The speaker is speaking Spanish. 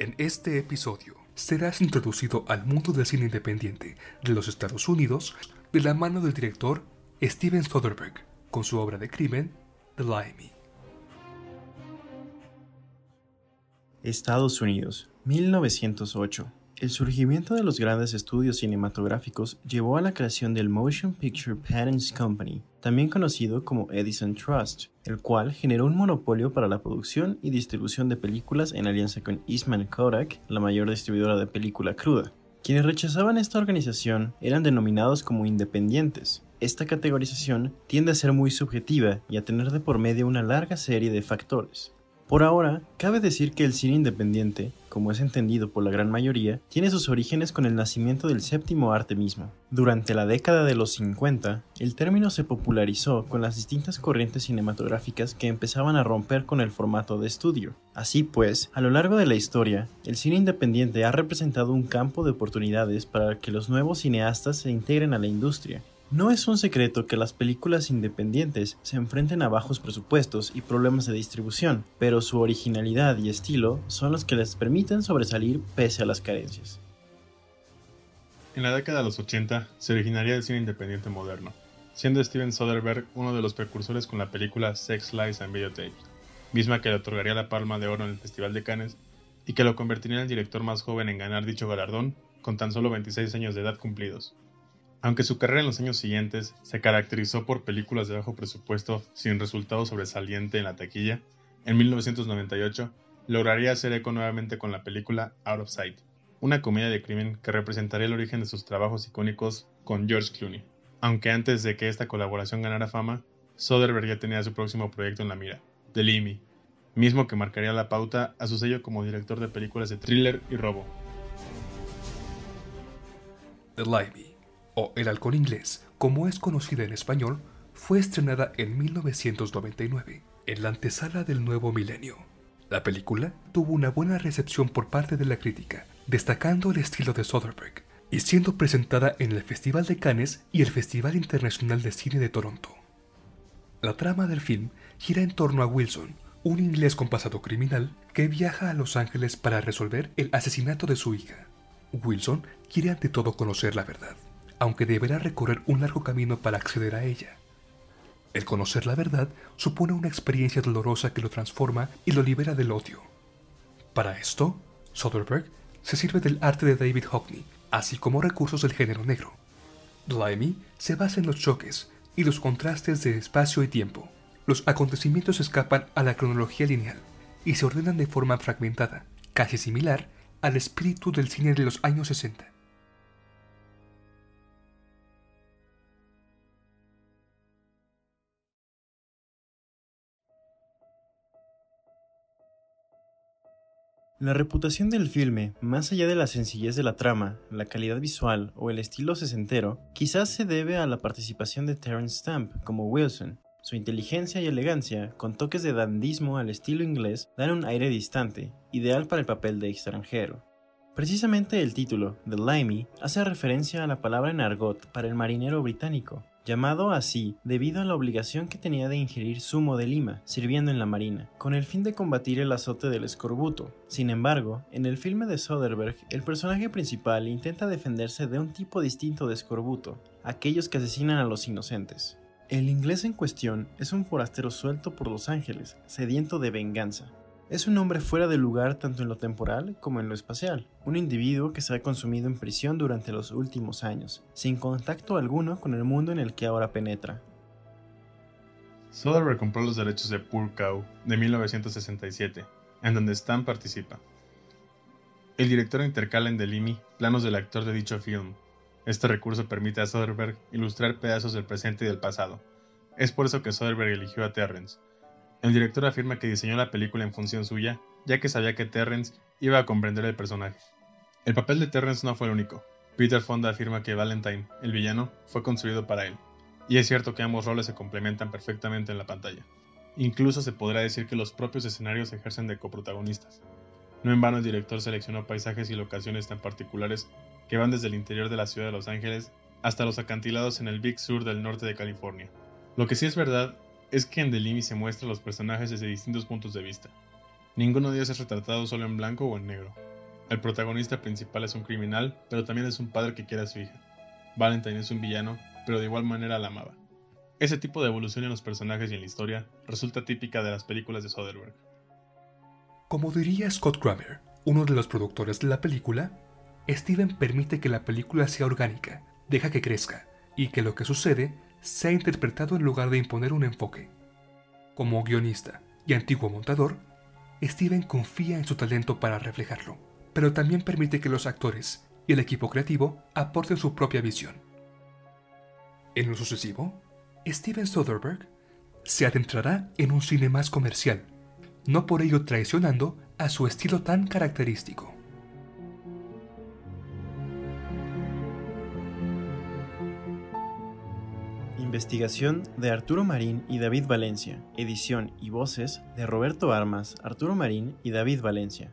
En este episodio serás introducido al mundo del cine independiente de los Estados Unidos de la mano del director Steven Soderbergh con su obra de crimen The Limey. Estados Unidos, 1908. El surgimiento de los grandes estudios cinematográficos llevó a la creación del Motion Picture Patents Company, también conocido como Edison Trust, el cual generó un monopolio para la producción y distribución de películas en alianza con Eastman Kodak, la mayor distribuidora de película cruda. Quienes rechazaban esta organización eran denominados como independientes. Esta categorización tiende a ser muy subjetiva y a tener de por medio una larga serie de factores. Por ahora, cabe decir que el cine independiente, como es entendido por la gran mayoría, tiene sus orígenes con el nacimiento del séptimo arte mismo. Durante la década de los 50, el término se popularizó con las distintas corrientes cinematográficas que empezaban a romper con el formato de estudio. Así pues, a lo largo de la historia, el cine independiente ha representado un campo de oportunidades para que los nuevos cineastas se integren a la industria, no es un secreto que las películas independientes se enfrenten a bajos presupuestos y problemas de distribución, pero su originalidad y estilo son los que les permiten sobresalir pese a las carencias. En la década de los 80 se originaría el cine independiente moderno, siendo Steven Soderbergh uno de los precursores con la película Sex, Lies and Videotapes, misma que le otorgaría la Palma de Oro en el Festival de Cannes y que lo convertiría en el director más joven en ganar dicho galardón con tan solo 26 años de edad cumplidos. Aunque su carrera en los años siguientes se caracterizó por películas de bajo presupuesto sin resultado sobresaliente en la taquilla, en 1998 lograría hacer eco nuevamente con la película Out of Sight, una comedia de crimen que representaría el origen de sus trabajos icónicos con George Clooney. Aunque antes de que esta colaboración ganara fama, Soderbergh ya tenía su próximo proyecto en la mira, The Limey, mismo que marcaría la pauta a su sello como director de películas de thriller y robo. The Limey El Halcón Inglés, como es conocida en español, fue estrenada en 1999, en la antesala del nuevo milenio. La película tuvo una buena recepción por parte de la crítica, destacando el estilo de Soderbergh, y siendo presentada en el Festival de Cannes y el Festival Internacional de Cine de Toronto. La trama del film gira en torno a Wilson, un inglés con pasado criminal que viaja a Los Ángeles para resolver el asesinato de su hija. Wilson quiere ante todo conocer la verdad aunque deberá recorrer un largo camino para acceder a ella. El conocer la verdad supone una experiencia dolorosa que lo transforma y lo libera del odio. Para esto, Soderbergh se sirve del arte de David Hockney, así como recursos del género negro. Limey se basa en los choques y los contrastes de espacio y tiempo. Los acontecimientos escapan a la cronología lineal y se ordenan de forma fragmentada, casi similar al espíritu del cine de los años 60. La reputación del filme, más allá de la sencillez de la trama, la calidad visual o el estilo sesentero, quizás se debe a la participación de Terence Stamp como Wilson. Su inteligencia y elegancia, con toques de dandismo al estilo inglés, dan un aire distante, ideal para el papel de extranjero. Precisamente el título, The Limey, hace referencia a la palabra en argot para el marinero británico, llamado así debido a la obligación que tenía de ingerir zumo de lima, sirviendo en la marina, con el fin de combatir el azote del escorbuto. Sin embargo, en el filme de Soderbergh, el personaje principal intenta defenderse de un tipo distinto de escorbuto, aquellos que asesinan a los inocentes. El inglés en cuestión es un forastero suelto por Los Ángeles, sediento de venganza, es un hombre fuera de lugar tanto en lo temporal como en lo espacial, un individuo que se ha consumido en prisión durante los últimos años, sin contacto alguno con el mundo en el que ahora penetra. Soderbergh compró los derechos de Poor Cow de 1967, en donde Stan participa. El director intercala en Delimi planos del actor de dicho film. Este recurso permite a Soderbergh ilustrar pedazos del presente y del pasado. Es por eso que Soderbergh eligió a Terrence, el director afirma que diseñó la película en función suya, ya que sabía que Terrence iba a comprender el personaje. El papel de Terrence no fue el único. Peter Fonda afirma que Valentine, el villano, fue construido para él. Y es cierto que ambos roles se complementan perfectamente en la pantalla. Incluso se podrá decir que los propios escenarios ejercen de coprotagonistas. No en vano el director seleccionó paisajes y locaciones tan particulares que van desde el interior de la ciudad de Los Ángeles hasta los acantilados en el Big Sur del norte de California. Lo que sí es verdad es que en The se a los personajes desde distintos puntos de vista. Ninguno de ellos es retratado solo en blanco o en negro. El protagonista principal es un criminal, pero también es un padre que quiere a su hija. Valentine es un villano, pero de igual manera la amaba. Ese tipo de evolución en los personajes y en la historia resulta típica de las películas de Soderbergh. Como diría Scott Kramer, uno de los productores de la película, Steven permite que la película sea orgánica, deja que crezca y que lo que sucede sea interpretado en lugar de imponer un enfoque. Como guionista y antiguo montador, Steven confía en su talento para reflejarlo, pero también permite que los actores y el equipo creativo aporten su propia visión. En lo sucesivo, Steven Soderbergh se adentrará en un cine más comercial, no por ello traicionando a su estilo tan característico. Investigación de Arturo Marín y David Valencia. Edición y voces de Roberto Armas, Arturo Marín y David Valencia.